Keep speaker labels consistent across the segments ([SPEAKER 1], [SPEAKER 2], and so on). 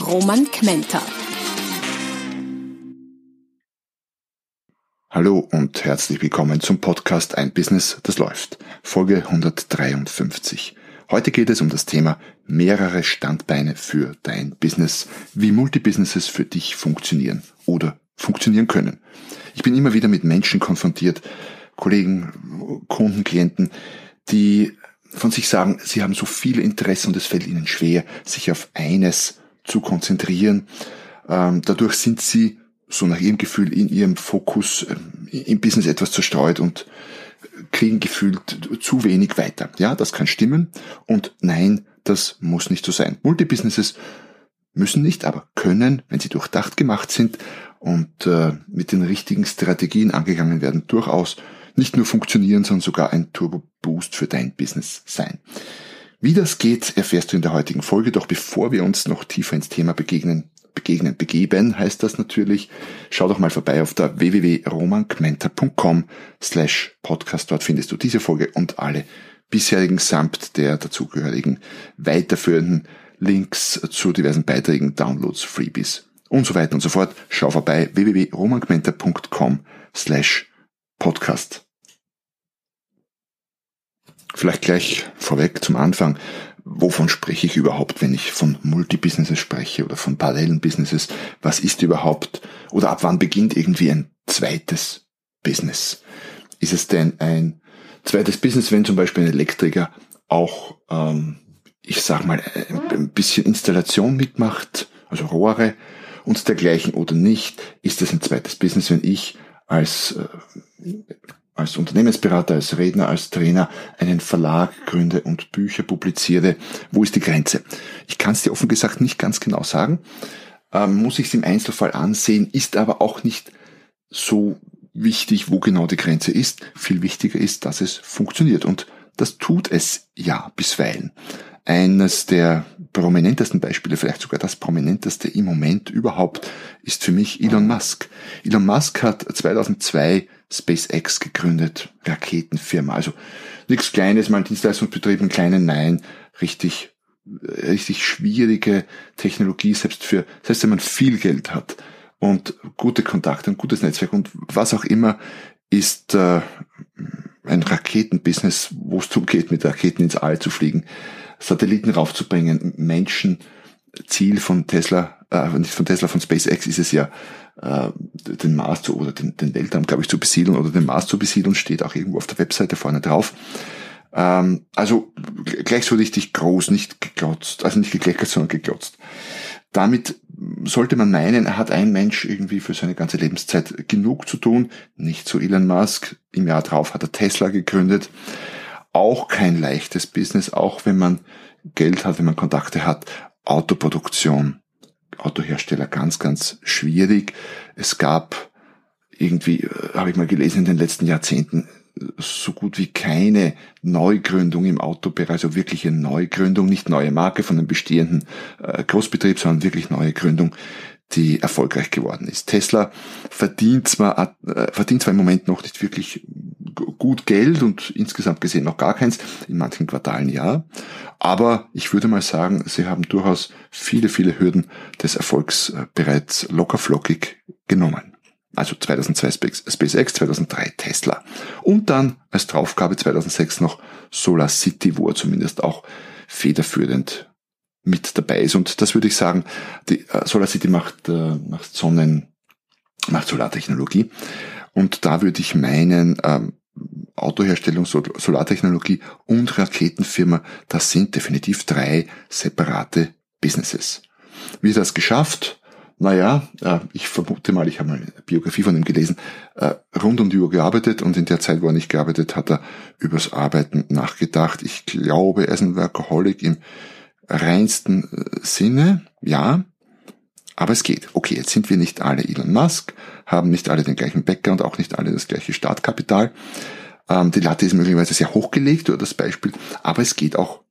[SPEAKER 1] Roman Kmenter.
[SPEAKER 2] Hallo und herzlich willkommen zum Podcast Ein Business, das läuft. Folge 153. Heute geht es um das Thema mehrere Standbeine für dein Business, wie Multibusinesses für dich funktionieren oder funktionieren können. Ich bin immer wieder mit Menschen konfrontiert, Kollegen, Kunden, Klienten, die von sich sagen, sie haben so viele Interessen und es fällt ihnen schwer, sich auf eines zu konzentrieren. Ähm, dadurch sind sie so nach ihrem Gefühl in ihrem Fokus ähm, im Business etwas zerstreut und kriegen gefühlt zu wenig weiter. Ja, das kann stimmen und nein, das muss nicht so sein. Multibusinesses müssen nicht, aber können, wenn sie durchdacht gemacht sind und äh, mit den richtigen Strategien angegangen werden, durchaus nicht nur funktionieren, sondern sogar ein Turbo-Boost für dein Business sein. Wie das geht, erfährst du in der heutigen Folge. Doch bevor wir uns noch tiefer ins Thema begegnen, begegnen, begeben heißt das natürlich. Schau doch mal vorbei auf der www.romankmenter.com slash podcast. Dort findest du diese Folge und alle bisherigen samt der dazugehörigen weiterführenden Links zu diversen Beiträgen, Downloads, Freebies und so weiter und so fort. Schau vorbei www.romankmenter.com slash podcast. Vielleicht gleich vorweg zum Anfang wovon spreche ich überhaupt, wenn ich von Multibusinesses spreche oder von parallelen Businesses? Was ist überhaupt oder ab wann beginnt irgendwie ein zweites Business? Ist es denn ein zweites Business, wenn zum Beispiel ein Elektriker auch, ähm, ich sag mal, ein bisschen Installation mitmacht, also Rohre und dergleichen oder nicht? Ist es ein zweites Business, wenn ich als äh, als Unternehmensberater, als Redner, als Trainer einen Verlag gründe und Bücher publiziere. Wo ist die Grenze? Ich kann es dir offen gesagt nicht ganz genau sagen, ähm, muss ich es im Einzelfall ansehen, ist aber auch nicht so wichtig, wo genau die Grenze ist. Viel wichtiger ist, dass es funktioniert und das tut es ja bisweilen. Eines der prominentesten Beispiele, vielleicht sogar das prominenteste im Moment überhaupt, ist für mich Elon Musk. Elon Musk hat 2002 SpaceX gegründet, Raketenfirma. Also nichts Kleines, mal Dienstleistungsbetrieb, einen kleinen Nein, richtig, richtig schwierige Technologie, selbst für, selbst wenn man viel Geld hat und gute Kontakte, ein gutes Netzwerk und was auch immer, ist äh, ein Raketenbusiness, wo es darum geht, mit Raketen ins All zu fliegen, Satelliten raufzubringen, Menschen, Ziel von Tesla, äh, nicht von Tesla, von SpaceX ist es ja, äh, den Mars zu, oder den, den Weltraum, glaube ich, zu besiedeln oder den Mars zu besiedeln, steht auch irgendwo auf der Webseite vorne drauf. Ähm, also gleich so richtig groß, nicht geglotzt, also nicht gekleckert, sondern geglotzt. Damit sollte man meinen, hat ein Mensch irgendwie für seine ganze Lebenszeit genug zu tun. Nicht so Elon Musk. Im Jahr drauf hat er Tesla gegründet. Auch kein leichtes Business, auch wenn man Geld hat, wenn man Kontakte hat. Autoproduktion, Autohersteller ganz, ganz schwierig. Es gab irgendwie, äh, habe ich mal gelesen, in den letzten Jahrzehnten so gut wie keine Neugründung im Autobereich, also wirkliche Neugründung, nicht neue Marke von einem bestehenden äh, Großbetrieb, sondern wirklich neue Gründung, die erfolgreich geworden ist. Tesla verdient zwar, äh, verdient zwar im Moment noch nicht wirklich gut Geld und insgesamt gesehen noch gar keins, in manchen Quartalen ja, aber ich würde mal sagen, sie haben durchaus viele, viele Hürden des Erfolgs äh, bereits lockerflockig genommen. Also 2002 SpaceX, 2003 Tesla. Und dann als Draufgabe 2006 noch Solar City, wo er zumindest auch federführend mit dabei ist. Und das würde ich sagen, die äh, Solar City macht, äh, macht Sonnen, macht Solartechnologie. Und da würde ich meinen, ähm, Autoherstellung, Solartechnologie und Raketenfirma, das sind definitiv drei separate Businesses. Wie er das geschafft? Naja, äh, ich vermute mal, ich habe mal eine Biografie von ihm gelesen, äh, rund um die Uhr gearbeitet und in der Zeit, wo er nicht gearbeitet hat, er übers Arbeiten nachgedacht. Ich glaube, er ist ein Workaholic im reinsten äh, Sinne, ja, Aber es geht. Okay, jetzt sind wir nicht alle Elon Musk, haben nicht alle den gleichen Bäcker und auch nicht alle das gleiche Startkapital. Ähm, die Latte ist möglicherweise sehr hochgelegt oder das Beispiel, aber es geht auch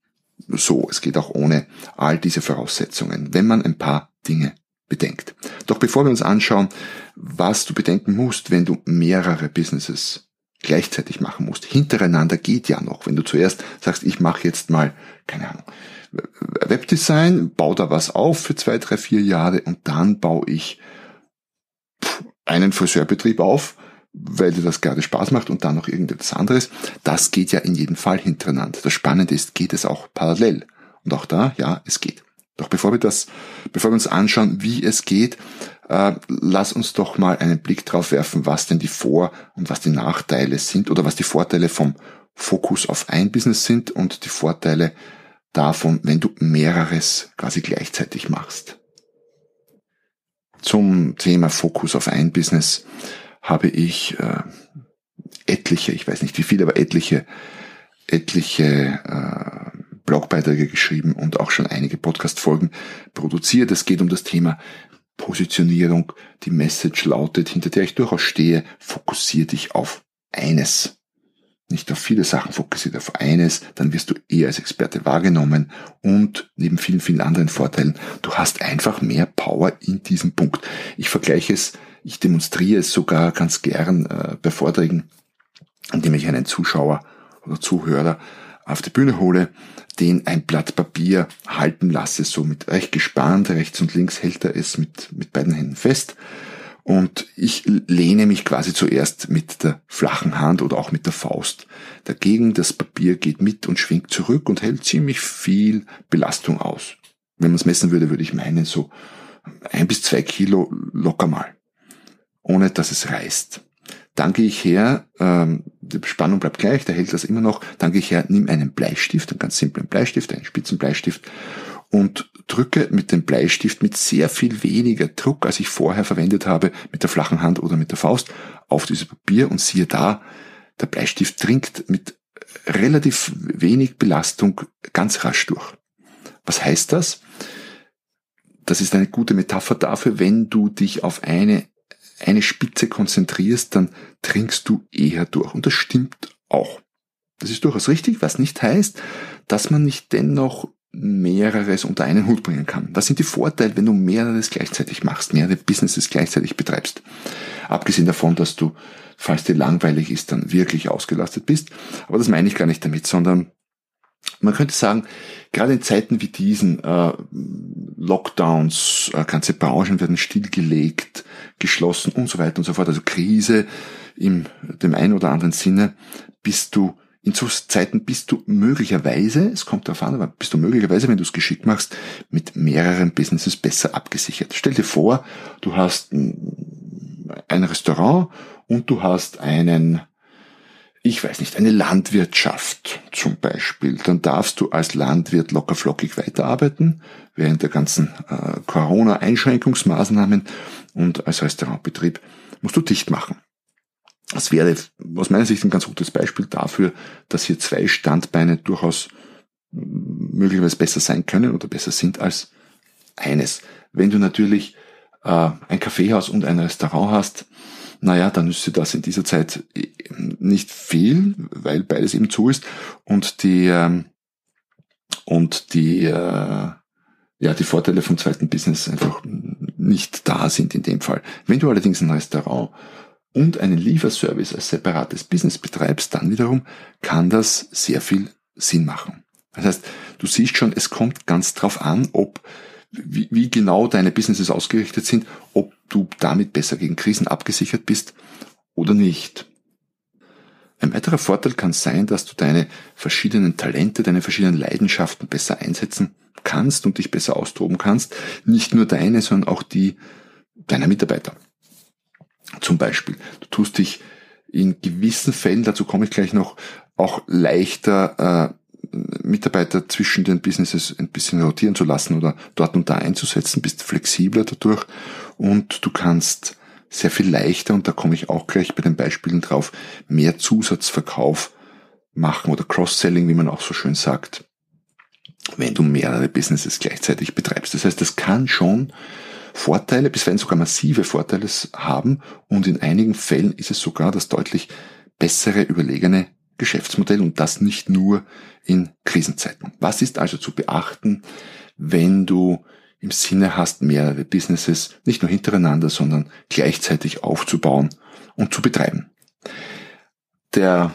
[SPEAKER 2] so, es geht auch ohne all diese Voraussetzungen, wenn man ein paar Dinge bedenkt. Doch bevor wir uns anschauen, was du bedenken musst, wenn du mehrere Businesses gleichzeitig machen musst. Hintereinander geht ja noch. Wenn du zuerst sagst, ich mache jetzt mal, keine Ahnung, Webdesign, baue da was auf für zwei, drei, vier Jahre und dann baue ich einen Friseurbetrieb auf, weil dir das gerade Spaß macht und dann noch irgendetwas anderes. Das geht ja in jedem Fall hintereinander. Das Spannende ist, geht es auch parallel. Und auch da, ja, es geht. Doch bevor wir das, bevor wir uns anschauen, wie es geht, äh, lass uns doch mal einen Blick drauf werfen, was denn die Vor- und was die Nachteile sind oder was die Vorteile vom Fokus auf ein Business sind und die Vorteile davon, wenn du mehreres quasi gleichzeitig machst. Zum Thema Fokus auf ein Business habe ich äh, etliche, ich weiß nicht wie viele, aber etliche, etliche äh, Blogbeiträge geschrieben und auch schon einige Podcast-Folgen produziert. Es geht um das Thema Positionierung. Die Message lautet, hinter der ich durchaus stehe, fokussier dich auf eines. Nicht auf viele Sachen fokussiert auf eines, dann wirst du eher als Experte wahrgenommen und neben vielen, vielen anderen Vorteilen, du hast einfach mehr Power in diesem Punkt. Ich vergleiche es, ich demonstriere es sogar ganz gern äh, bei Vorträgen, indem ich einen Zuschauer oder Zuhörer auf die Bühne hole, den ein Blatt Papier halten lasse, so mit recht gespannt, rechts und links hält er es mit, mit beiden Händen fest. Und ich lehne mich quasi zuerst mit der flachen Hand oder auch mit der Faust dagegen. Das Papier geht mit und schwingt zurück und hält ziemlich viel Belastung aus. Wenn man es messen würde, würde ich meinen, so ein bis zwei Kilo locker mal. Ohne dass es reißt. Dann gehe ich her, ähm, die Spannung bleibt gleich, der hält das immer noch. Dann gehe ich her, nimm einen Bleistift, einen ganz simplen Bleistift, einen Spitzenbleistift und drücke mit dem Bleistift mit sehr viel weniger Druck, als ich vorher verwendet habe, mit der flachen Hand oder mit der Faust, auf dieses Papier und siehe da, der Bleistift dringt mit relativ wenig Belastung ganz rasch durch. Was heißt das? Das ist eine gute Metapher dafür, wenn du dich auf eine eine Spitze konzentrierst, dann trinkst du eher durch. Und das stimmt auch. Das ist durchaus richtig, was nicht heißt, dass man nicht dennoch mehreres unter einen Hut bringen kann. Was sind die Vorteile, wenn du mehreres gleichzeitig machst, mehrere Businesses gleichzeitig betreibst? Abgesehen davon, dass du, falls dir langweilig ist, dann wirklich ausgelastet bist. Aber das meine ich gar nicht damit, sondern man könnte sagen, gerade in Zeiten wie diesen, äh, Lockdowns, äh, ganze Branchen werden stillgelegt, geschlossen und so weiter und so fort, also Krise im dem einen oder anderen Sinne, bist du in so Zeiten bist du möglicherweise, es kommt darauf an, aber bist du möglicherweise, wenn du es geschickt machst, mit mehreren Businesses besser abgesichert. Stell dir vor, du hast ein Restaurant und du hast einen ich weiß nicht, eine Landwirtschaft zum Beispiel, dann darfst du als Landwirt lockerflockig weiterarbeiten während der ganzen äh, Corona-Einschränkungsmaßnahmen und als Restaurantbetrieb musst du dicht machen. Das wäre aus meiner Sicht ein ganz gutes Beispiel dafür, dass hier zwei Standbeine durchaus möglicherweise besser sein können oder besser sind als eines. Wenn du natürlich äh, ein Kaffeehaus und ein Restaurant hast, naja, dann ist das in dieser Zeit nicht viel, weil beides eben zu ist und die ähm, und die äh, ja die Vorteile vom zweiten Business einfach nicht da sind in dem Fall. Wenn du allerdings ein Restaurant und einen Lieferservice als separates Business betreibst, dann wiederum kann das sehr viel Sinn machen. Das heißt, du siehst schon, es kommt ganz drauf an, ob wie, wie genau deine Businesses ausgerichtet sind, ob du damit besser gegen Krisen abgesichert bist oder nicht. Ein weiterer Vorteil kann sein, dass du deine verschiedenen Talente, deine verschiedenen Leidenschaften besser einsetzen kannst und dich besser austoben kannst. Nicht nur deine, sondern auch die deiner Mitarbeiter. Zum Beispiel, du tust dich in gewissen Fällen, dazu komme ich gleich noch, auch leichter äh, Mitarbeiter zwischen den Businesses ein bisschen rotieren zu lassen oder dort und da einzusetzen, bist flexibler dadurch und du kannst sehr viel leichter, und da komme ich auch gleich bei den Beispielen drauf, mehr Zusatzverkauf machen oder Cross-Selling, wie man auch so schön sagt, wenn du mehrere Businesses gleichzeitig betreibst. Das heißt, das kann schon Vorteile, bisweilen sogar massive Vorteile haben und in einigen Fällen ist es sogar das deutlich bessere, überlegene Geschäftsmodell und das nicht nur in Krisenzeiten. Was ist also zu beachten, wenn du im Sinne hast, mehrere Businesses nicht nur hintereinander, sondern gleichzeitig aufzubauen und zu betreiben? Der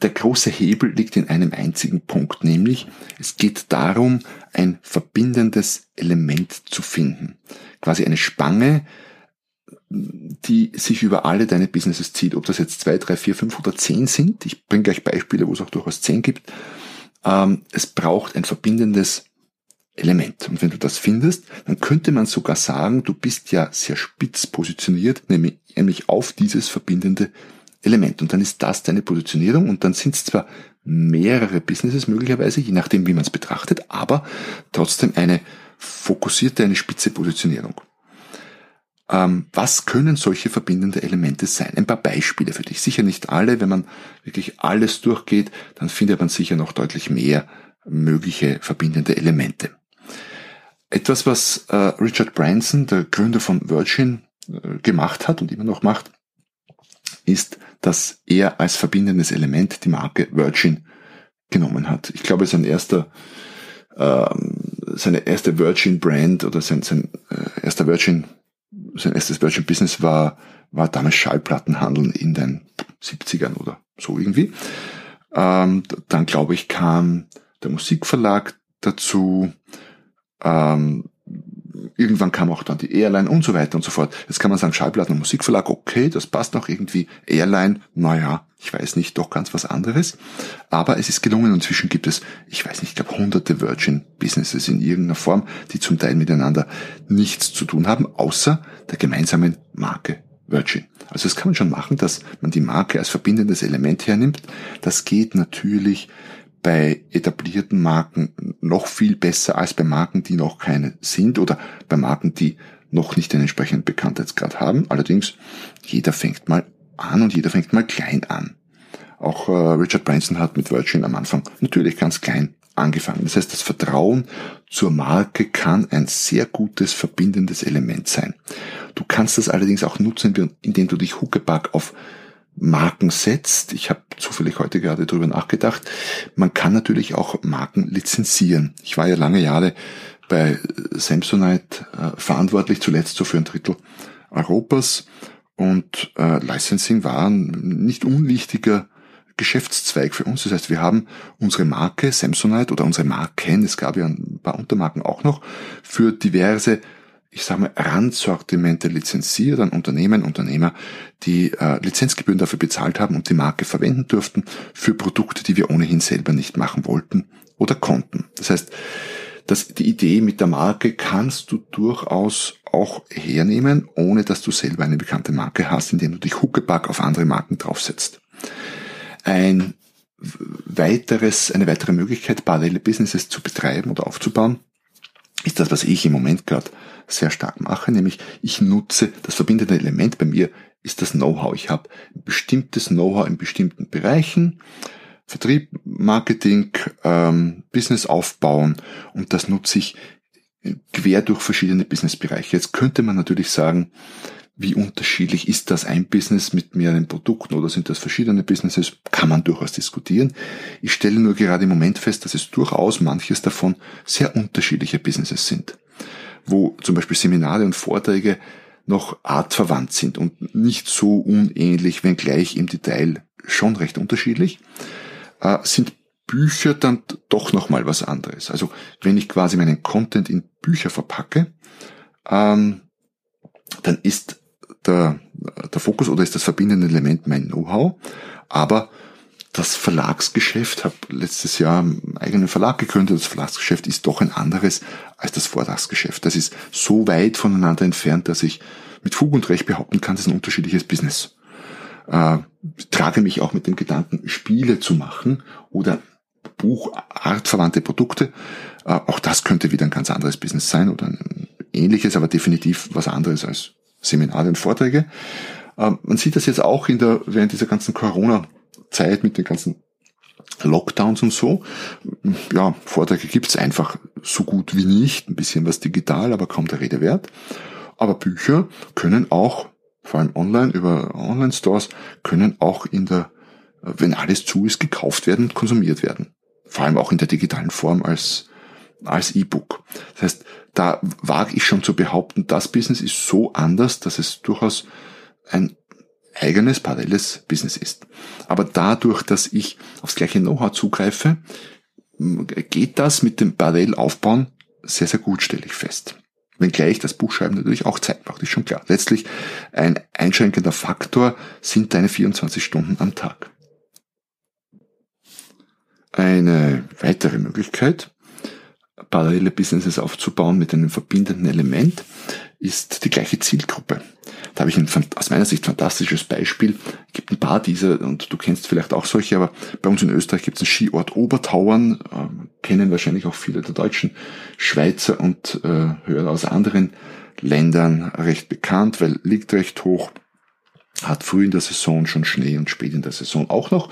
[SPEAKER 2] der große Hebel liegt in einem einzigen Punkt, nämlich es geht darum, ein verbindendes Element zu finden. Quasi eine Spange, die sich über alle deine Businesses zieht. Ob das jetzt zwei, drei, vier, fünf oder zehn sind. Ich bringe gleich Beispiele, wo es auch durchaus zehn gibt. Ähm, es braucht ein verbindendes Element. Und wenn du das findest, dann könnte man sogar sagen, du bist ja sehr spitz positioniert, nämlich auf dieses verbindende Element. Und dann ist das deine Positionierung und dann sind es zwar mehrere Businesses möglicherweise, je nachdem, wie man es betrachtet, aber trotzdem eine fokussierte, eine spitze Positionierung. Ähm, was können solche verbindende Elemente sein? Ein paar Beispiele für dich. Sicher nicht alle. Wenn man wirklich alles durchgeht, dann findet man sicher noch deutlich mehr mögliche verbindende Elemente. Etwas, was äh, Richard Branson, der Gründer von Virgin, äh, gemacht hat und immer noch macht, ist, dass er als verbindendes Element die Marke Virgin genommen hat. Ich glaube, sein erster, ähm, seine erste Virgin Brand oder sein, sein äh, erster Virgin, sein erstes Virgin Business war, war damals Schallplattenhandeln in den 70ern oder so irgendwie. Ähm, dann glaube ich kam der Musikverlag dazu. Ähm, irgendwann kam auch dann die Airline und so weiter und so fort. Jetzt kann man sagen, Schallplatten und Musikverlag, okay, das passt noch irgendwie. Airline, naja, ich weiß nicht, doch ganz was anderes. Aber es ist gelungen. Inzwischen gibt es, ich weiß nicht, ich glaube hunderte Virgin-Businesses in irgendeiner Form, die zum Teil miteinander nichts zu tun haben, außer der gemeinsamen Marke Virgin. Also das kann man schon machen, dass man die Marke als verbindendes Element hernimmt. Das geht natürlich bei etablierten Marken noch viel besser als bei Marken, die noch keine sind oder bei Marken, die noch nicht den entsprechenden Bekanntheitsgrad haben. Allerdings, jeder fängt mal an und jeder fängt mal klein an. Auch äh, Richard Branson hat mit Virgin am Anfang natürlich ganz klein angefangen. Das heißt, das Vertrauen zur Marke kann ein sehr gutes verbindendes Element sein. Du kannst das allerdings auch nutzen, indem du dich Huckepack auf Marken setzt. Ich habe zufällig heute gerade darüber nachgedacht. Man kann natürlich auch Marken lizenzieren. Ich war ja lange Jahre bei Samsonite äh, verantwortlich, zuletzt so für ein Drittel Europas. Und äh, Licensing war ein nicht unwichtiger Geschäftszweig für uns. Das heißt, wir haben unsere Marke Samsonite oder unsere Marken, es gab ja ein paar Untermarken auch noch, für diverse ich sage mal, Randsortimente lizenziert an Unternehmen, Unternehmer, die äh, Lizenzgebühren dafür bezahlt haben und die Marke verwenden durften für Produkte, die wir ohnehin selber nicht machen wollten oder konnten. Das heißt, dass die Idee mit der Marke kannst du durchaus auch hernehmen, ohne dass du selber eine bekannte Marke hast, indem du dich Huckepack auf andere Marken draufsetzt. Ein weiteres, eine weitere Möglichkeit, parallele Businesses zu betreiben oder aufzubauen, ist das, was ich im Moment gerade sehr stark mache, nämlich ich nutze das verbindende Element bei mir ist das Know-how. Ich habe bestimmtes Know-how in bestimmten Bereichen, Vertrieb, Marketing, ähm, Business aufbauen und das nutze ich quer durch verschiedene Businessbereiche. Jetzt könnte man natürlich sagen, wie unterschiedlich ist das ein Business mit mehreren Produkten oder sind das verschiedene Businesses? Kann man durchaus diskutieren. Ich stelle nur gerade im Moment fest, dass es durchaus manches davon sehr unterschiedliche Businesses sind wo zum Beispiel Seminare und Vorträge noch artverwandt sind und nicht so unähnlich, wenngleich im Detail schon recht unterschiedlich, äh, sind Bücher dann doch nochmal was anderes. Also wenn ich quasi meinen Content in Bücher verpacke, ähm, dann ist der, der Fokus oder ist das verbindende Element mein Know-how, aber das Verlagsgeschäft, habe letztes Jahr einen eigenen Verlag gegründet, das Verlagsgeschäft ist doch ein anderes als das Vortragsgeschäft. Das ist so weit voneinander entfernt, dass ich mit Fug und Recht behaupten kann, das ist ein unterschiedliches Business. Äh, trage mich auch mit dem Gedanken, Spiele zu machen oder buchartverwandte Produkte. Äh, auch das könnte wieder ein ganz anderes Business sein oder ein ähnliches, aber definitiv was anderes als Seminare und Vorträge. Äh, man sieht das jetzt auch in der, während dieser ganzen Corona Zeit mit den ganzen Lockdowns und so. Ja, Vorträge gibt's einfach so gut wie nicht. Ein bisschen was digital, aber kaum der Rede wert. Aber Bücher können auch, vor allem online über Online-Stores, können auch in der, wenn alles zu ist, gekauft werden und konsumiert werden. Vor allem auch in der digitalen Form als, als E-Book. Das heißt, da wage ich schon zu behaupten, das Business ist so anders, dass es durchaus ein eigenes paralleles Business ist. Aber dadurch, dass ich aufs gleiche Know-how zugreife, geht das mit dem Parallellaufbauen sehr, sehr gut, stelle ich fest. Wenngleich das Buchschreiben natürlich auch Zeit braucht, ist schon klar. Letztlich ein einschränkender Faktor sind deine 24 Stunden am Tag. Eine weitere Möglichkeit, parallele Businesses aufzubauen mit einem verbindenden Element, ist die gleiche Zielgruppe. Da habe ich ein aus meiner Sicht fantastisches Beispiel. Es gibt ein paar dieser, und du kennst vielleicht auch solche, aber bei uns in Österreich gibt es einen Skiort Obertauern, äh, kennen wahrscheinlich auch viele der deutschen Schweizer und äh, Hörer aus anderen Ländern recht bekannt, weil liegt recht hoch hat früh in der Saison schon Schnee und spät in der Saison auch noch.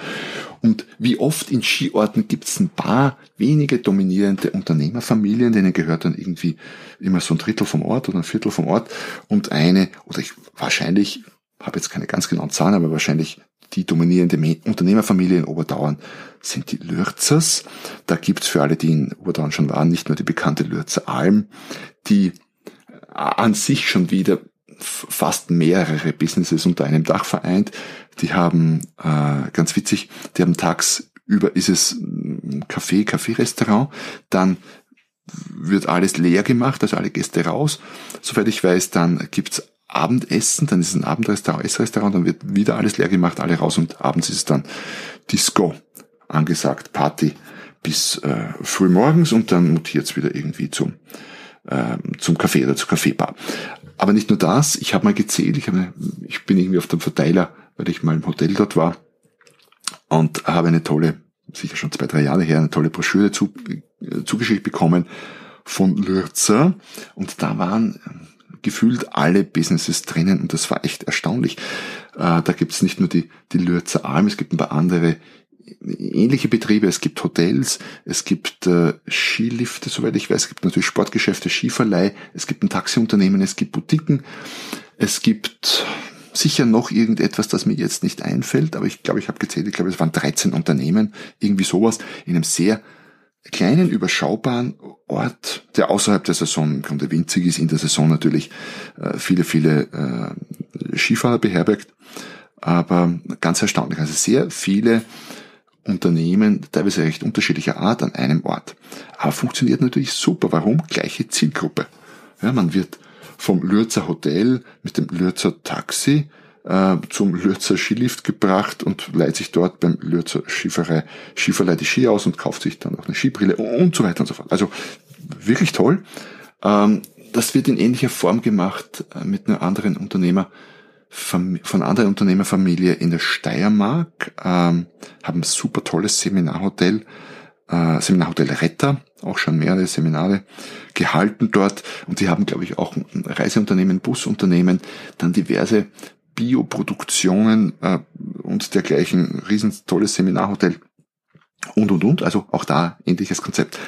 [SPEAKER 2] Und wie oft in Skiorten gibt es ein paar wenige dominierende Unternehmerfamilien, denen gehört dann irgendwie immer so ein Drittel vom Ort oder ein Viertel vom Ort und eine, oder ich wahrscheinlich, habe jetzt keine ganz genauen Zahlen, aber wahrscheinlich die dominierende Unternehmerfamilie in Oberdauern sind die Lürzers. Da gibt's für alle, die in Oberdauern schon waren, nicht nur die bekannte Lürzer Alm, die an sich schon wieder fast mehrere Businesses unter einem Dach vereint. Die haben, äh, ganz witzig, die haben tagsüber ist es Café, Café-Restaurant, dann wird alles leer gemacht, also alle Gäste raus. Soweit ich weiß, dann gibt's Abendessen, dann ist es ein Abendrestaurant, Essrestaurant, dann wird wieder alles leer gemacht, alle raus und abends ist es dann Disco angesagt, Party bis äh, früh morgens und dann mutiert's wieder irgendwie zum, äh, zum Café oder zur Kaffeebar. Aber nicht nur das, ich habe mal gezählt, ich, habe, ich bin irgendwie auf dem Verteiler, weil ich mal im Hotel dort war und habe eine tolle, sicher schon zwei, drei Jahre her, eine tolle Broschüre zu, äh, zugeschickt bekommen von Lürzer und da waren äh, gefühlt alle Businesses drinnen und das war echt erstaunlich. Äh, da gibt es nicht nur die, die Lürzer Alm, es gibt ein paar andere ähnliche Betriebe. Es gibt Hotels, es gibt äh, Skilifte, soweit ich weiß. Es gibt natürlich Sportgeschäfte, Skiverleih, es gibt ein Taxiunternehmen, es gibt Boutiquen, es gibt sicher noch irgendetwas, das mir jetzt nicht einfällt, aber ich glaube, ich habe gezählt, ich glaube, es waren 13 Unternehmen, irgendwie sowas, in einem sehr kleinen, überschaubaren Ort, der außerhalb der Saison im Grunde winzig ist, in der Saison natürlich äh, viele, viele äh, Skifahrer beherbergt, aber ganz erstaunlich. Also sehr viele Unternehmen, teilweise recht unterschiedlicher Art, an einem Ort. Aber funktioniert natürlich super. Warum? Gleiche Zielgruppe. Ja, man wird vom Lürzer Hotel mit dem Lürzer Taxi äh, zum Lürzer Skilift gebracht und leiht sich dort beim Lürzer Skiverei, Skiverleih die Ski aus und kauft sich dann auch eine Skibrille und so weiter und so fort. Also wirklich toll. Ähm, das wird in ähnlicher Form gemacht äh, mit einem anderen Unternehmer, von anderen Unternehmerfamilie in der Steiermark, ähm, haben ein super tolles Seminarhotel, äh, Seminarhotel Retter, auch schon mehrere Seminare gehalten dort. Und die haben, glaube ich, auch ein Reiseunternehmen, Busunternehmen, dann diverse Bioproduktionen äh, und dergleichen, riesen tolles Seminarhotel. Und und und, also auch da ähnliches Konzept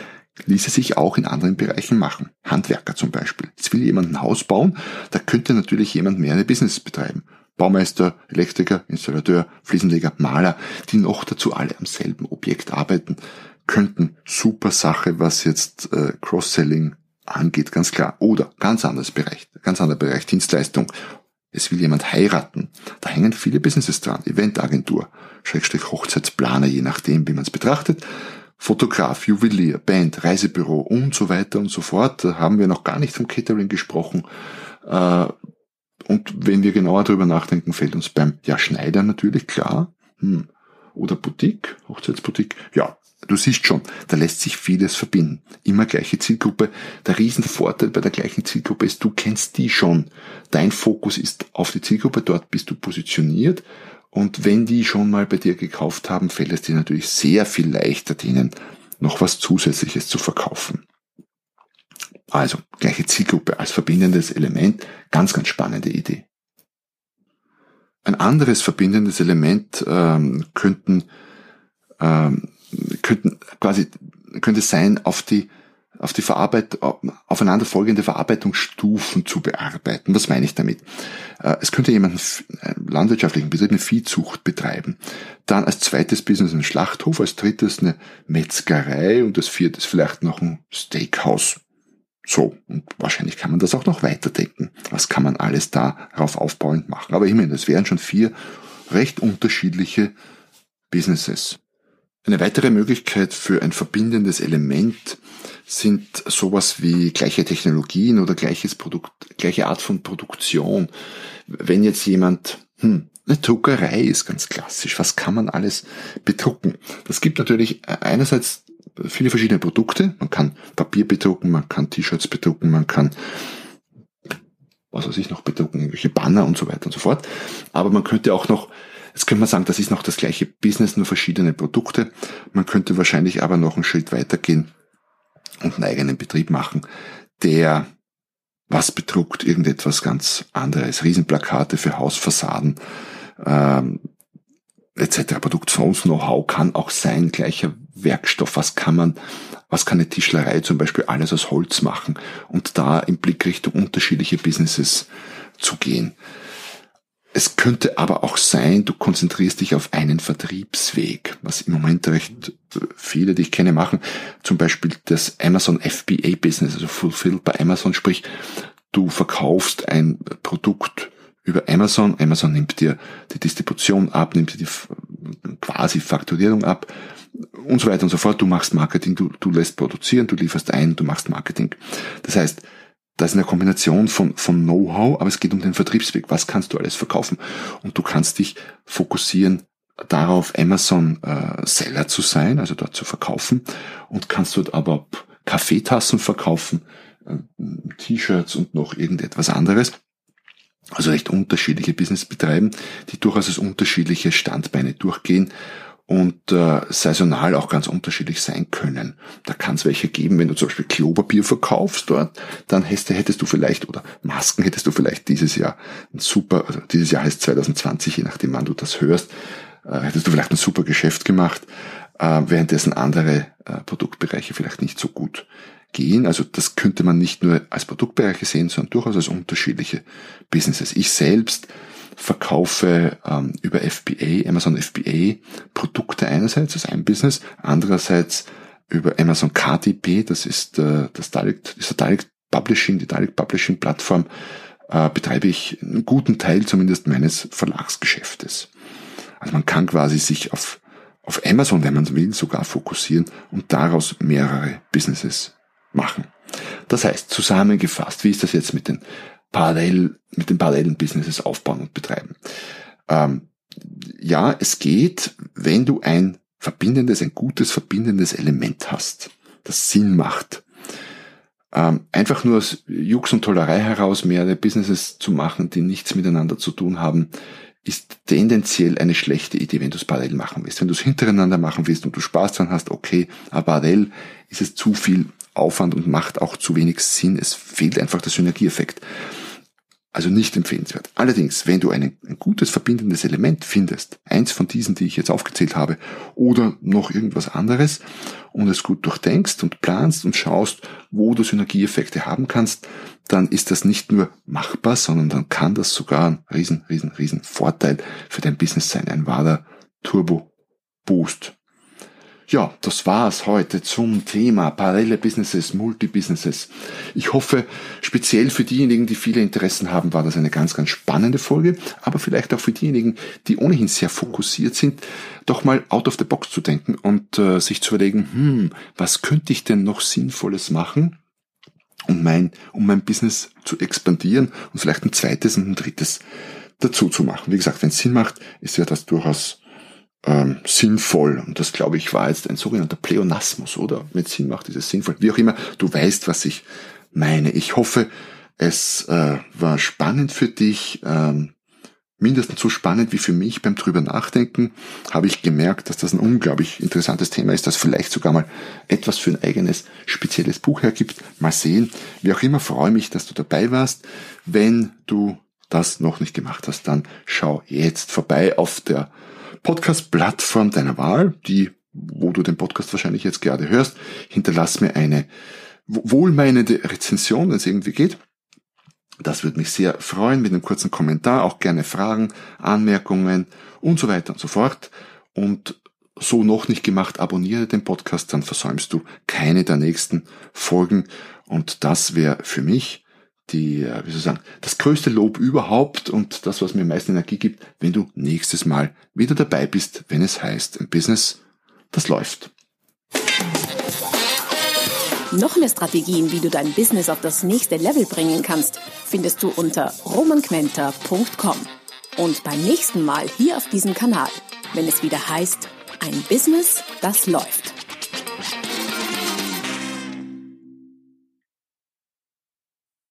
[SPEAKER 2] ließe sich auch in anderen Bereichen machen. Handwerker zum Beispiel. Jetzt will jemand ein Haus bauen, da könnte natürlich jemand mehrere Business betreiben. Baumeister, Elektriker, Installateur, Fliesenleger, Maler, die noch dazu alle am selben Objekt arbeiten könnten. Super Sache, was jetzt äh, Cross-Selling angeht, ganz klar. Oder ganz anderes Bereich, ganz anderer Bereich, Dienstleistung. Es will jemand heiraten. Da hängen viele Businesses dran. Eventagentur, Schrägstrich Hochzeitsplaner, je nachdem, wie man es betrachtet. Fotograf, Juwelier, Band, Reisebüro und so weiter und so fort. Da haben wir noch gar nicht vom Catering gesprochen. Äh, und wenn wir genauer darüber nachdenken, fällt uns beim, ja, Schneider natürlich, klar. Hm. Oder Boutique, Hochzeitsboutique. Ja, du siehst schon, da lässt sich vieles verbinden. Immer gleiche Zielgruppe. Der Riesenvorteil bei der gleichen Zielgruppe ist, du kennst die schon. Dein Fokus ist auf die Zielgruppe, dort bist du positioniert und wenn die schon mal bei dir gekauft haben, fällt es dir natürlich sehr viel leichter, denen noch was Zusätzliches zu verkaufen. Also gleiche Zielgruppe als verbindendes Element, ganz, ganz spannende Idee. Ein anderes verbindendes Element ähm, könnten ähm, könnten quasi, könnte sein, auf die auf die Verarbeit aufeinanderfolgende Verarbeitungsstufen zu bearbeiten. Was meine ich damit? Äh, es könnte jemand einen landwirtschaftlichen Betrieb, eine Viehzucht betreiben. Dann als zweites Business ein Schlachthof, als drittes eine Metzgerei und als viertes vielleicht noch ein Steakhouse. So, und wahrscheinlich kann man das auch noch weiterdenken. Was kann man alles darauf aufbauend machen? Aber immerhin, das wären schon vier recht unterschiedliche Businesses. Eine weitere Möglichkeit für ein verbindendes Element sind sowas wie gleiche Technologien oder gleiches Produkt, gleiche Art von Produktion. Wenn jetzt jemand, hm, eine Druckerei ist ganz klassisch. Was kann man alles bedrucken? Das gibt natürlich einerseits viele verschiedene Produkte. Man kann Papier bedrucken, man kann T-Shirts bedrucken, man kann was weiß ich noch bedrucken, irgendwelche Banner und so weiter und so fort. Aber man könnte auch noch Jetzt könnte man sagen, das ist noch das gleiche Business, nur verschiedene Produkte. Man könnte wahrscheinlich aber noch einen Schritt weitergehen und einen eigenen Betrieb machen, der was bedruckt, irgendetwas ganz anderes, Riesenplakate für Hausfassaden, ähm, etc. Produktions-Know-how kann auch sein, gleicher Werkstoff, was kann man, was kann eine Tischlerei zum Beispiel alles aus Holz machen und da im Blick Richtung unterschiedliche Businesses zu gehen. Es könnte aber auch sein, du konzentrierst dich auf einen Vertriebsweg, was im Moment recht viele, die ich kenne, machen. Zum Beispiel das Amazon FBA Business, also Fulfilled bei Amazon, sprich, du verkaufst ein Produkt über Amazon. Amazon nimmt dir die Distribution ab, nimmt dir die quasi Fakturierung ab und so weiter und so fort. Du machst Marketing, du, du lässt produzieren, du lieferst ein, du machst Marketing. Das heißt, das ist eine Kombination von, von Know-how, aber es geht um den Vertriebsweg. Was kannst du alles verkaufen? Und du kannst dich fokussieren darauf, Amazon äh, Seller zu sein, also dort zu verkaufen und kannst dort aber Kaffeetassen verkaufen, äh, T-Shirts und noch irgendetwas anderes. Also recht unterschiedliche Business betreiben, die durchaus als unterschiedliche Standbeine durchgehen und äh, saisonal auch ganz unterschiedlich sein können. Da kann es welche geben, wenn du zum Beispiel Klopapier verkaufst dort, dann hättest, hättest du vielleicht, oder Masken hättest du vielleicht dieses Jahr ein super, also dieses Jahr heißt 2020, je nachdem wann du das hörst, äh, hättest du vielleicht ein super Geschäft gemacht, äh, währenddessen andere äh, Produktbereiche vielleicht nicht so gut gehen. Also das könnte man nicht nur als Produktbereiche sehen, sondern durchaus als unterschiedliche Businesses. Ich selbst verkaufe ähm, über FBA, Amazon FBA Produkte einerseits als ein Business, andererseits über Amazon KDP, das ist äh, das Direct, der Direct Publishing, die Direct Publishing Plattform, äh, betreibe ich einen guten Teil zumindest meines Verlagsgeschäftes. Also man kann quasi sich auf, auf Amazon, wenn man will, sogar fokussieren und daraus mehrere Businesses machen. Das heißt, zusammengefasst, wie ist das jetzt mit den parallel, mit den parallelen Businesses aufbauen und betreiben. Ähm, ja, es geht, wenn du ein verbindendes, ein gutes verbindendes Element hast, das Sinn macht. Ähm, einfach nur aus Jux und Tollerei heraus mehrere Businesses zu machen, die nichts miteinander zu tun haben, ist tendenziell eine schlechte Idee, wenn du es parallel machen willst. Wenn du es hintereinander machen willst und du Spaß dran hast, okay, aber parallel ist es zu viel Aufwand und macht auch zu wenig Sinn. Es fehlt einfach der Synergieeffekt. Also nicht empfehlenswert. Allerdings, wenn du ein, ein, gutes verbindendes Element findest, eins von diesen, die ich jetzt aufgezählt habe, oder noch irgendwas anderes, und es gut durchdenkst und planst und schaust, wo du Synergieeffekte haben kannst, dann ist das nicht nur machbar, sondern dann kann das sogar ein riesen, riesen, riesen Vorteil für dein Business sein. Ein wahrer Turbo Boost. Ja, das war's heute zum Thema parallele Businesses, Multi-Businesses. Ich hoffe, speziell für diejenigen, die viele Interessen haben, war das eine ganz, ganz spannende Folge, aber vielleicht auch für diejenigen, die ohnehin sehr fokussiert sind, doch mal out of the box zu denken und äh, sich zu überlegen, hm, was könnte ich denn noch Sinnvolles machen, um mein, um mein Business zu expandieren und vielleicht ein zweites und ein drittes dazu zu machen. Wie gesagt, wenn es Sinn macht, ist ja das durchaus ähm, sinnvoll. Und das, glaube ich, war jetzt ein sogenannter Pleonasmus, oder? Mit Sinn macht ist es sinnvoll. Wie auch immer, du weißt, was ich meine. Ich hoffe, es äh, war spannend für dich. Ähm, mindestens so spannend wie für mich beim drüber nachdenken, habe ich gemerkt, dass das ein unglaublich interessantes Thema ist, das vielleicht sogar mal etwas für ein eigenes spezielles Buch hergibt. Mal sehen. Wie auch immer, freue mich, dass du dabei warst. Wenn du das noch nicht gemacht hast, dann schau jetzt vorbei auf der Podcast-Plattform deiner Wahl, die wo du den Podcast wahrscheinlich jetzt gerade hörst. Hinterlass mir eine wohlmeinende Rezension, wenn es irgendwie geht. Das würde mich sehr freuen mit einem kurzen Kommentar, auch gerne Fragen, Anmerkungen und so weiter und so fort. Und so noch nicht gemacht, abonniere den Podcast, dann versäumst du keine der nächsten Folgen. Und das wäre für mich die, äh, wie soll ich sagen, das größte Lob überhaupt und das, was mir am meisten Energie gibt, wenn du nächstes Mal wieder dabei bist, wenn es heißt, ein Business, das läuft.
[SPEAKER 1] Noch mehr Strategien, wie du dein Business auf das nächste Level bringen kannst, findest du unter romanquenter.com. Und beim nächsten Mal hier auf diesem Kanal, wenn es wieder heißt, ein Business, das läuft.